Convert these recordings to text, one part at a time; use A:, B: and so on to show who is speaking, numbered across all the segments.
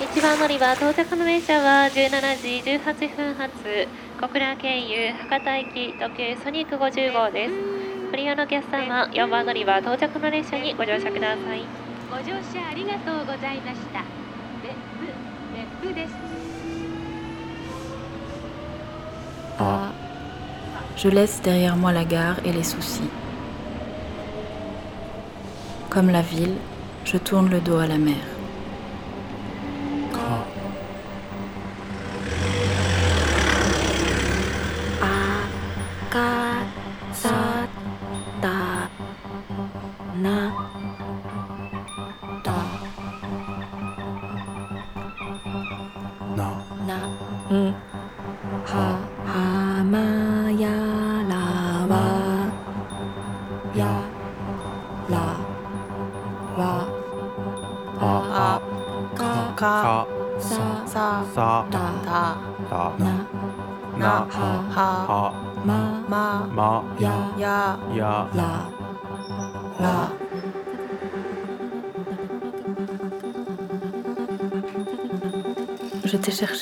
A: 一番乗り場到着の列車は17時18分発小倉経由博多駅き特急ソニック50号です。ご利用のお客様4番乗り場到着の列車にご乗車ください。
B: ご乗車ありがとうございました。別府別府です。
C: Ah, je laisse derrière moi la gare et les soucis. Comme la ville, je tourne le dos à la mer.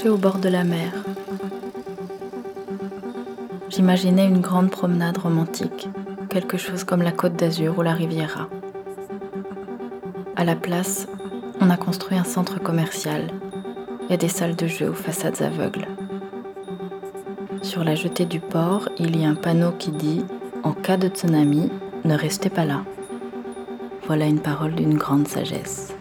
C: Au bord de la mer. J'imaginais une grande promenade romantique, quelque chose comme la côte d'Azur ou la Riviera. À la place, on a construit un centre commercial. A des salles de jeu aux façades aveugles. Sur la jetée du port, il y a un panneau qui dit En cas de tsunami, ne restez pas là. Voilà une parole d'une grande sagesse.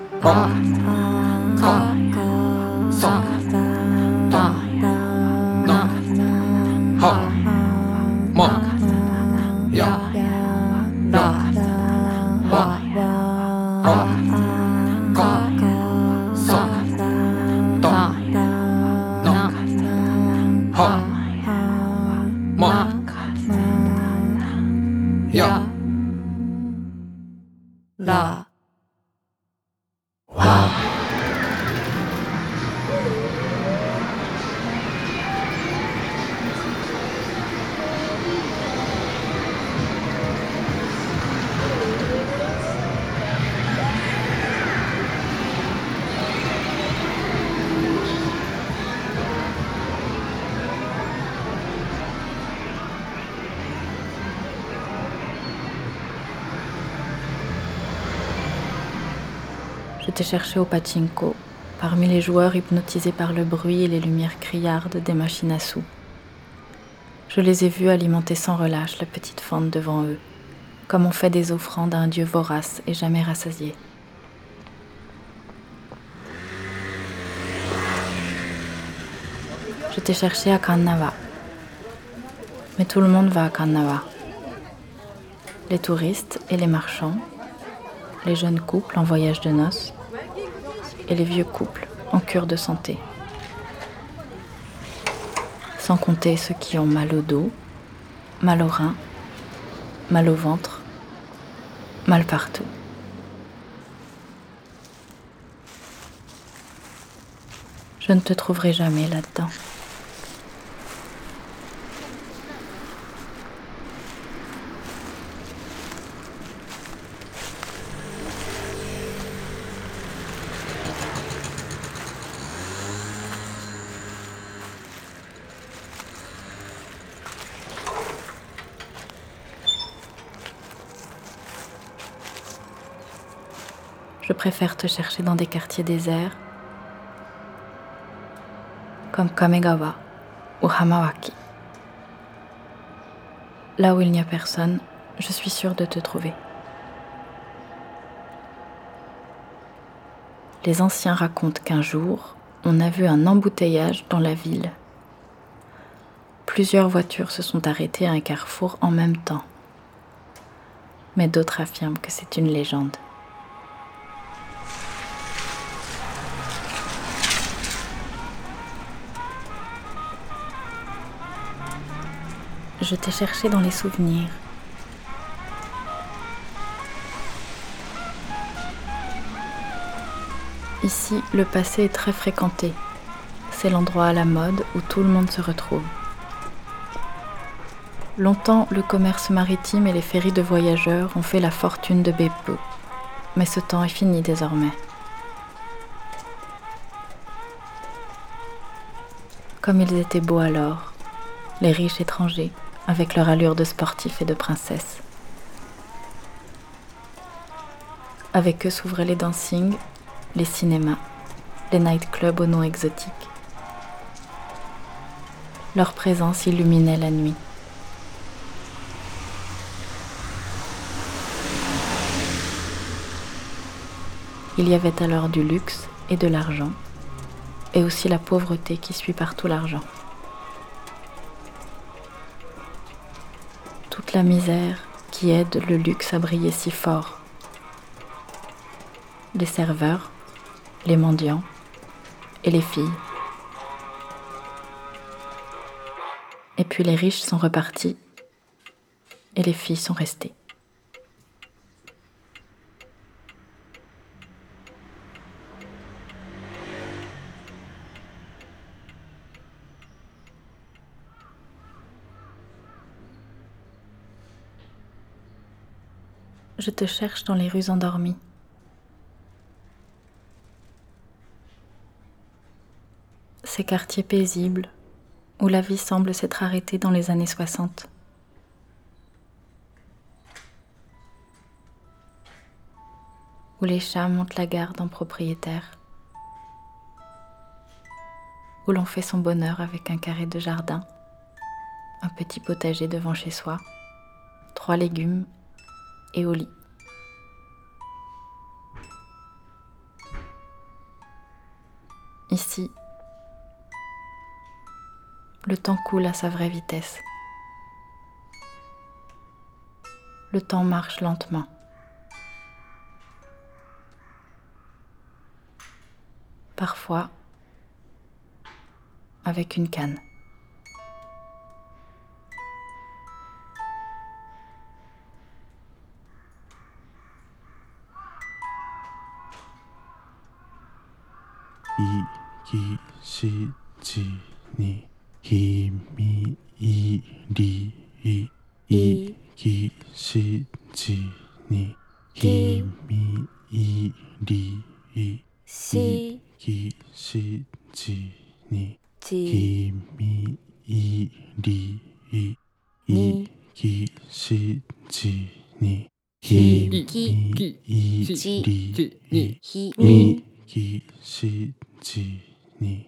C: T'ai cherché au pachinko, parmi les joueurs hypnotisés par le bruit et les lumières criardes des machines à sous. Je les ai vus alimenter sans relâche la petite fente devant eux, comme on fait des offrandes à un dieu vorace et jamais rassasié. Je t'ai cherché à Kannava. Mais tout le monde va à Kannava. Les touristes et les marchands, les jeunes couples en voyage de noces et les vieux couples en cure de santé. Sans compter ceux qui ont mal au dos, mal au rein, mal au ventre, mal partout. Je ne te trouverai jamais là-dedans. Préfère te chercher dans des quartiers déserts comme Kamegawa ou Hamawaki. Là où il n'y a personne, je suis sûre de te trouver. Les anciens racontent qu'un jour, on a vu un embouteillage dans la ville. Plusieurs voitures se sont arrêtées à un carrefour en même temps. Mais d'autres affirment que c'est une légende. Je t'ai cherché dans les souvenirs. Ici, le passé est très fréquenté. C'est l'endroit à la mode où tout le monde se retrouve. Longtemps, le commerce maritime et les ferries de voyageurs ont fait la fortune de Beppu. Mais ce temps est fini désormais. Comme ils étaient beaux alors, les riches étrangers, avec leur allure de sportifs et de princesses. Avec eux s'ouvraient les dancings, les cinémas, les nightclubs aux noms exotiques. Leur présence illuminait la nuit. Il y avait alors du luxe et de l'argent, et aussi la pauvreté qui suit partout l'argent. Toute la misère qui aide le luxe à briller si fort. Les serveurs, les mendiants et les filles. Et puis les riches sont repartis et les filles sont restées. Je te cherche dans les rues endormies. Ces quartiers paisibles où la vie semble s'être arrêtée dans les années 60. Où les chats montent la garde en propriétaire. Où l'on fait son bonheur avec un carré de jardin, un petit potager devant chez soi, trois légumes et au lit. Le temps coule à sa vraie vitesse. Le temps marche lentement. Parfois, avec une canne.
D: ひみいりいいきしちに。ひみいりい
E: し
D: きしちに。ひみいりいいきしちに。ひみいりいいきしちに。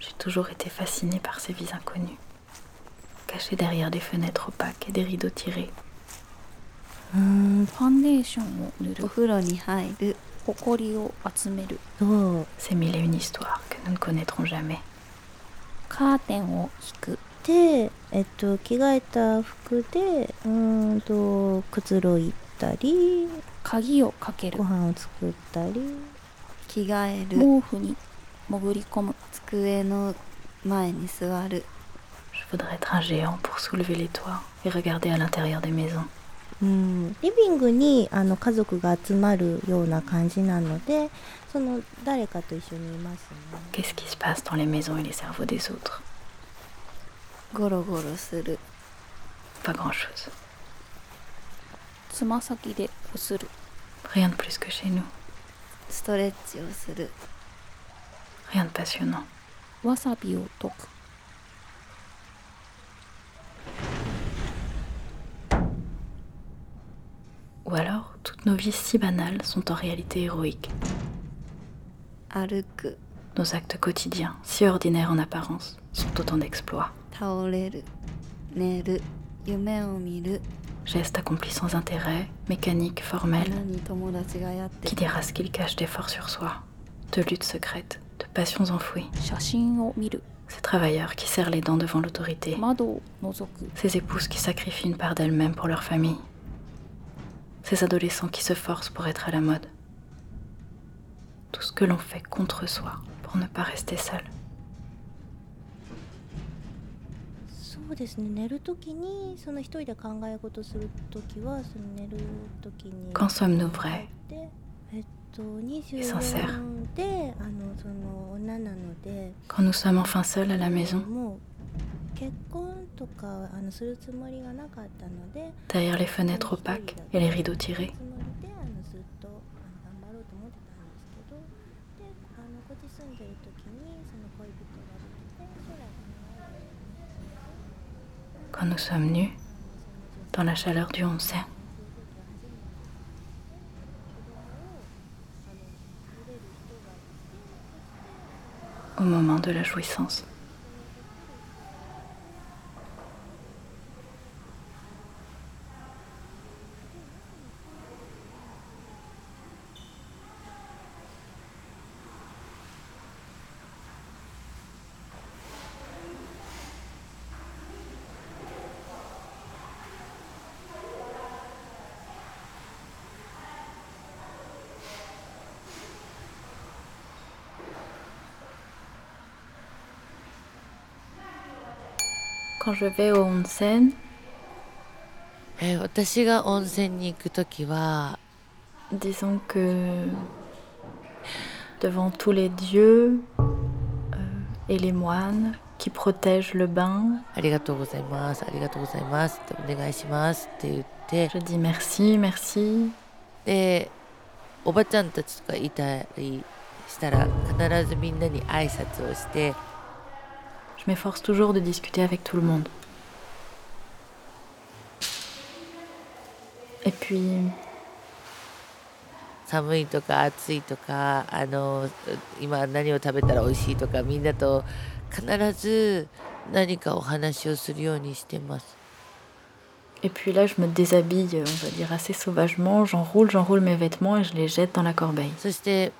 C: J'ai toujours été fascinée par ces vies inconnues, cachées derrière des fenêtres opaques et des rideaux tirés. C'est mille et une que nous ne connaîtrons jamais.
F: ったり
G: 鍵をかける
F: ご飯を作ったり
E: 着替える
G: 毛布に潜り込む
E: 机の前に座る
C: Je voudrais être un géant pour soulever les toits et regarder à l'intérieur des maisons.
F: うん、リビングにあの家族が集まるような感じなのでその誰かと一緒にいますね
C: Qu'est-ce qui se passe dans les maisons et les cerveaux des autres
E: ゴロゴロする
C: Pas grand-chose.
G: つま先でこする
C: Rien de plus que chez nous.
E: ストレッチをする
C: Rien de passionnant.
G: わさびを溶く
C: Ou alors, toutes nos vies si banales sont en réalité héroïques.
E: 歩く
C: Nos actes quotidiens, si ordinaires en apparence, sont autant d'exploits.
E: 倒れる寝る夢を見る
C: geste accompli sans intérêt,
E: mécanique, formel,
C: qui dira ce qu'il cache d'efforts sur soi, de luttes secrètes, de passions enfouies. Ces travailleurs qui serrent les dents devant l'autorité, ces épouses qui sacrifient une part d'elles-mêmes pour leur famille, ces adolescents qui se forcent pour être à la mode. Tout ce que l'on fait contre soi pour ne pas rester seul.
F: そうですね寝る時にその一人で考え事する時はその寝る時に
C: Quand sommes-nous vrais
F: でえっと
C: sincère
F: 24であのその女なので
C: Quand nous sommes enfin seuls à la maison,
F: もう結婚とかあのするつもりがなかったので
C: derrière les fenêtres opaques et les rideaux tirés,
F: つもり
C: quand nous sommes nus, dans la chaleur du onsen, au moment de la jouissance. quand je vais au onsen
H: eh,
C: Disons que devant tous les dieux euh, et les moines qui protègent le bain, je dis merci, merci. Je m'efforce toujours de discuter avec tout le monde. Et puis,
H: 寒いとか暑いとかあの今何を食べたら美味しいとかみんなと必ず何かお話をするようにしてます。
C: et puis là, je me déshabille, on va dire assez sauvagement. J'enroule, j'enroule mes vêtements et je les jette dans la corbeille.
H: そして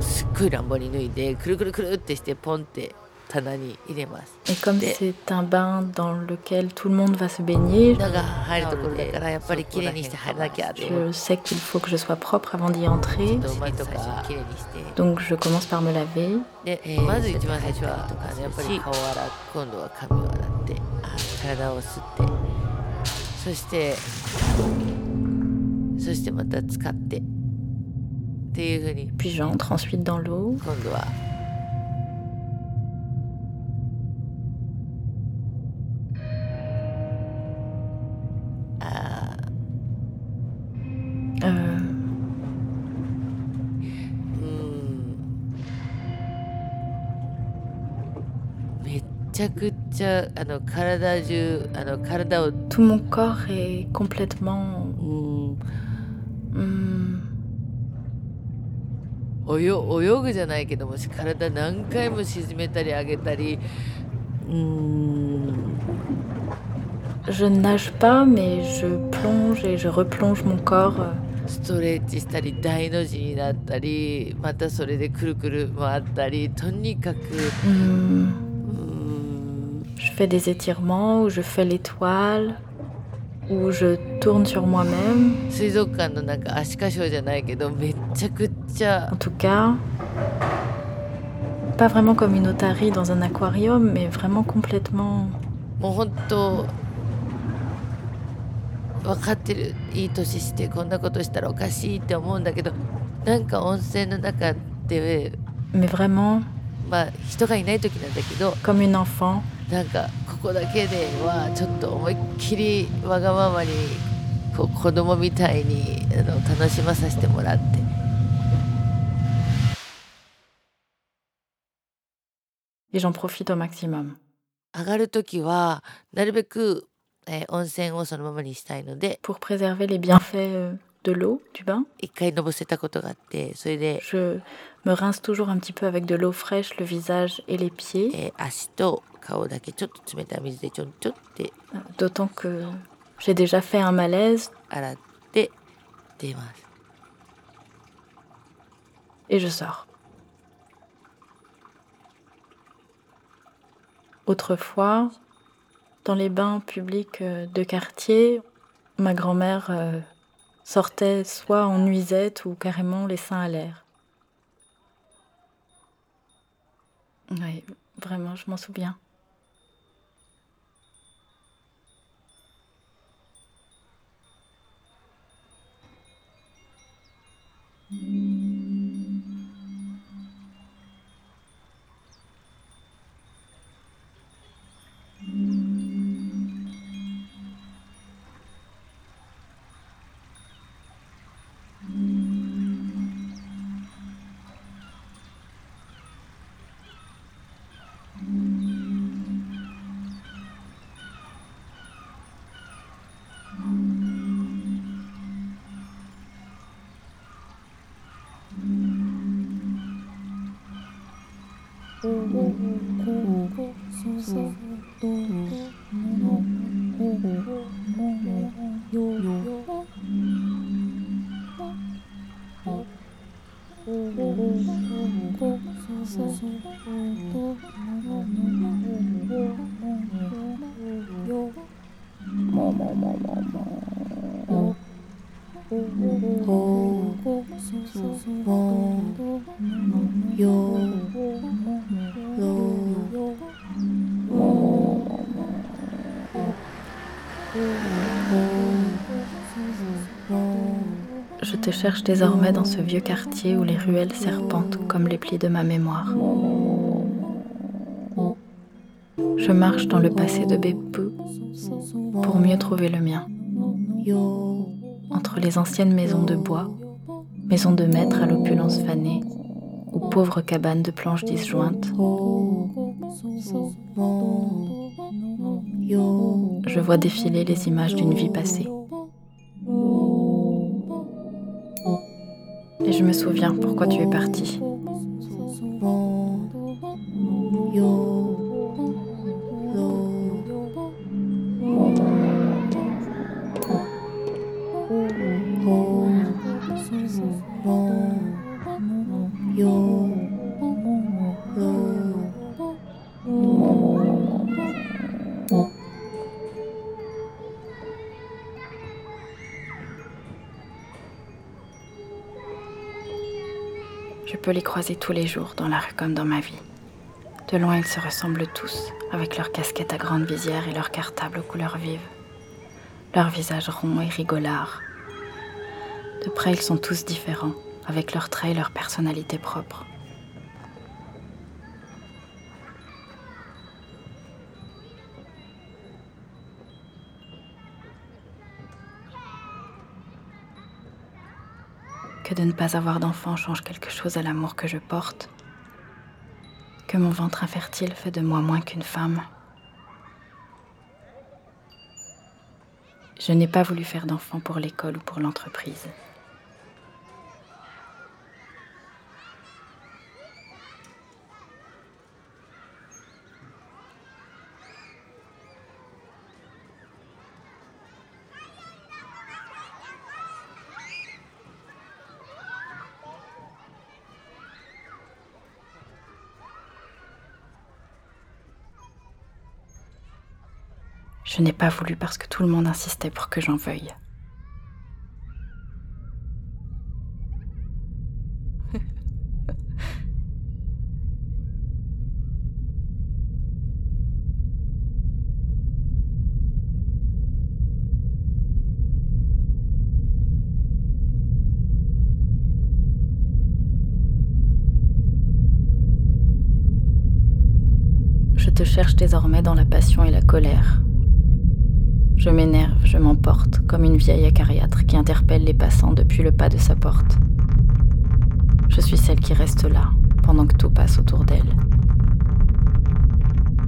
H: すっごい乱暴に脱いでくるくるくるってしてポンって 棚に入れます。
C: Et comme
H: Des-
C: c'est un bain dans lequel tout le monde va se baigner,
H: 中入るところだからやっぱり綺麗にして入らなきゃって
C: je sais qu'il faut que je sois propre avant d'y entrer.
H: まず最初に綺麗にして。
C: Donc je commence par me laver.
H: で、まず一番 ちゃくちゃあの体中あの体を。
C: とも corps est complètement。
H: うん。
C: うん。
H: 泳泳ぐじゃないけども、し体何回も沈めたり上げたり。うん。
C: je nage pas mais je plonge et je replonge mon corps。
H: ストレッチしたり大の字になったり、またそれでくるくる回ったり、とにかく。うん。
C: fais des étirements, où je fais l'étoile, où je tourne sur moi-même. En tout cas, pas vraiment comme une otarie dans un aquarium, mais vraiment complètement. Mais vraiment,
H: bah,
C: comme une enfant
H: なんかここだけではちょっと思いっきりわがままにこう子供みたいにあの楽しまさせてもらって
C: et j'en profite au maximum.
H: 上がる時はなるべく、えー温泉をそのままにしたいので
C: Pour préserver les bienfaits euh, de l'eau du bain. Je me rince toujours un petit peu avec de l'eau fraîche le visage et les pieds. D'autant que j'ai déjà fait un malaise. Et je sors. Autrefois, dans les bains publics de quartier, ma grand-mère euh, sortait soit en nuisette ou carrément les seins à l'air. Oui, vraiment, je m'en souviens. Te cherche désormais dans ce vieux quartier où les ruelles serpentent comme les plis de ma mémoire. Je marche dans le passé de Beppu pour mieux trouver le mien. Entre les anciennes maisons de bois, maisons de maître à l'opulence fanée, ou pauvres cabanes de planches disjointes, je vois défiler les images d'une vie passée. Et je me souviens pourquoi tu es parti. Je peux les croiser tous les jours dans la rue comme dans ma vie. De loin, ils se ressemblent tous, avec leurs casquettes à grande visière et leurs cartables aux couleurs vives. Leurs visages ronds et rigolards. De près, ils sont tous différents, avec leurs traits et leur personnalité propre. Que de ne pas avoir d'enfant change quelque chose à l'amour que je porte. Que mon ventre infertile fait de moi moins qu'une femme. Je n'ai pas voulu faire d'enfant pour l'école ou pour l'entreprise. Je n'ai pas voulu parce que tout le monde insistait pour que j'en veuille. cherche désormais dans la passion et la colère. Je m'énerve, je m'emporte, comme une vieille acariâtre qui interpelle les passants depuis le pas de sa porte. Je suis celle qui reste là, pendant que tout passe autour d'elle.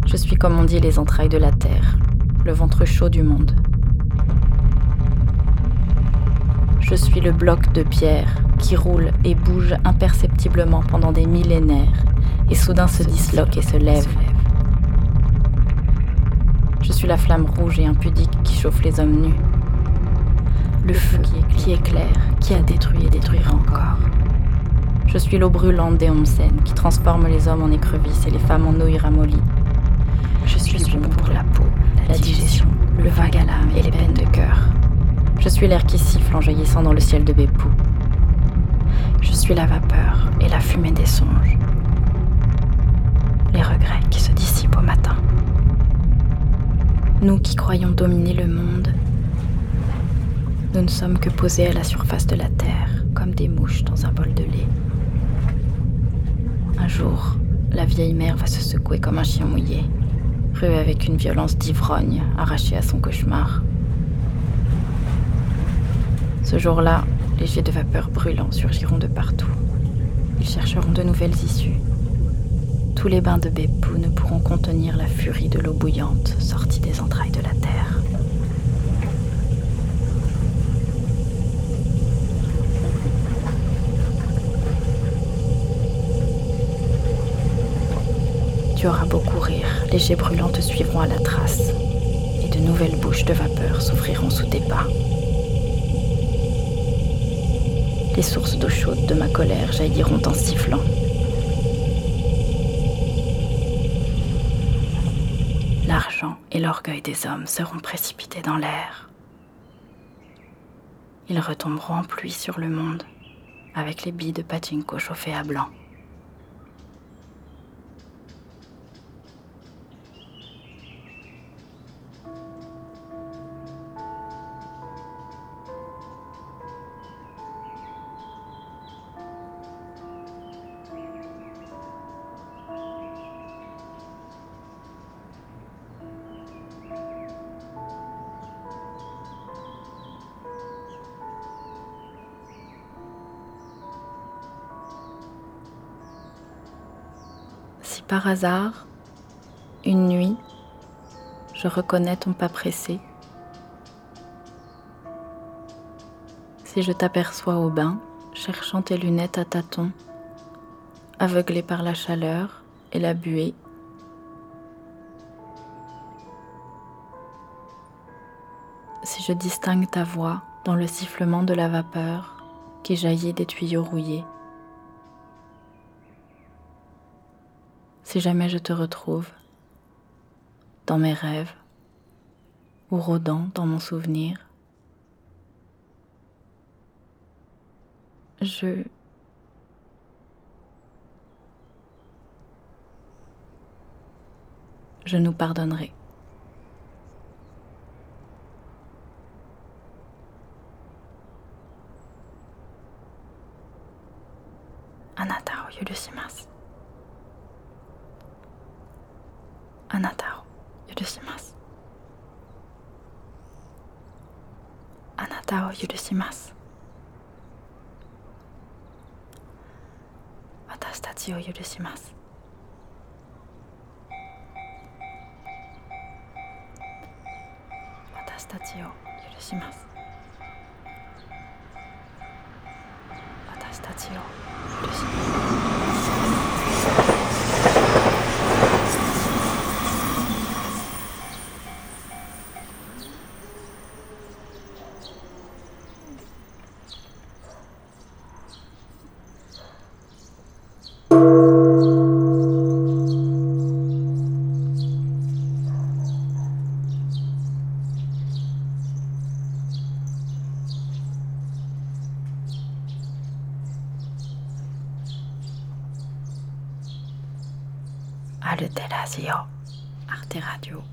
C: Je suis comme on dit les entrailles de la terre, le ventre chaud du monde. Je suis le bloc de pierre qui roule et bouge imperceptiblement pendant des millénaires et soudain se disloque et se lève. Je suis la flamme rouge et impudique qui chauffe les hommes nus. Le feu qui éclaire, qui a détruit et détruira encore. Je suis l'eau brûlante des Homsen qui transforme les hommes en écrevisses et les femmes en nouilles ramollies. Je suis bon pour la peau, la digestion, le vague à l'âme et les peines de cœur. Je suis l'air qui siffle en jaillissant dans le ciel de Bépou. Je suis la vapeur et la fumée des songes. Les regrets qui se dissipent au matin. Nous qui croyons dominer le monde, nous ne sommes que posés à la surface de la Terre, comme des mouches dans un bol de lait. Un jour, la vieille mère va se secouer comme un chien mouillé, rué avec une violence d'ivrogne, arrachée à son cauchemar. Ce jour-là, les jets de vapeur brûlants surgiront de partout. Ils chercheront de nouvelles issues. Tous les bains de Beppu ne pourront contenir la furie de l'eau bouillante sortie des entrailles de la terre. Tu auras beau courir, les jets brûlants te suivront à la trace, et de nouvelles bouches de vapeur s'ouvriront sous tes pas. Les sources d'eau chaude de ma colère jailliront en sifflant. L'argent et l'orgueil des hommes seront précipités dans l'air. Ils retomberont en pluie sur le monde, avec les billes de pachinko chauffées à blanc. Par hasard, une nuit, je reconnais ton pas pressé, si je t'aperçois au bain, cherchant tes lunettes à tâtons, aveuglé par la chaleur et la buée, si je distingue ta voix dans le sifflement de la vapeur qui jaillit des tuyaux rouillés, si jamais je te retrouve dans mes rêves ou rôdant dans mon souvenir. Je... Je nous pardonnerai. Arte Radio.